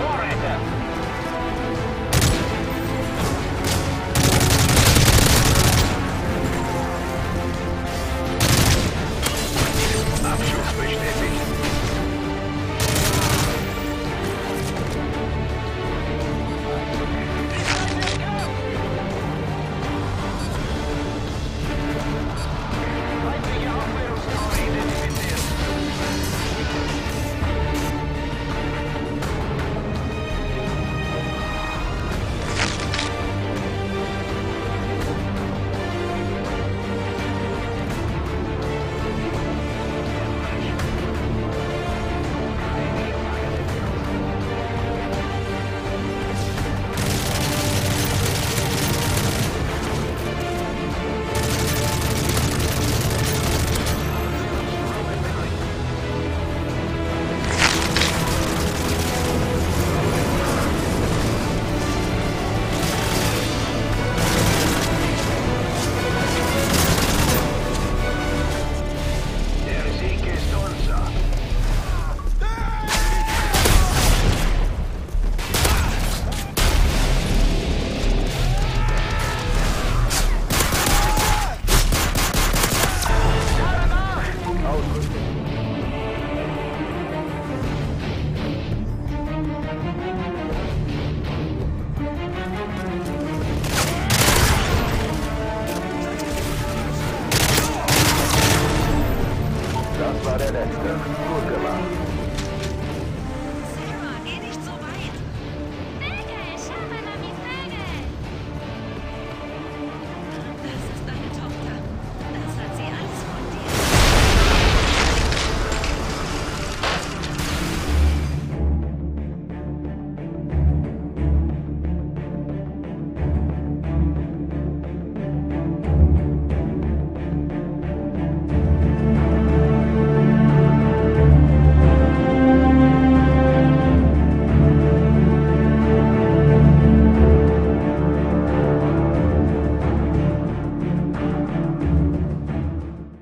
Warrior.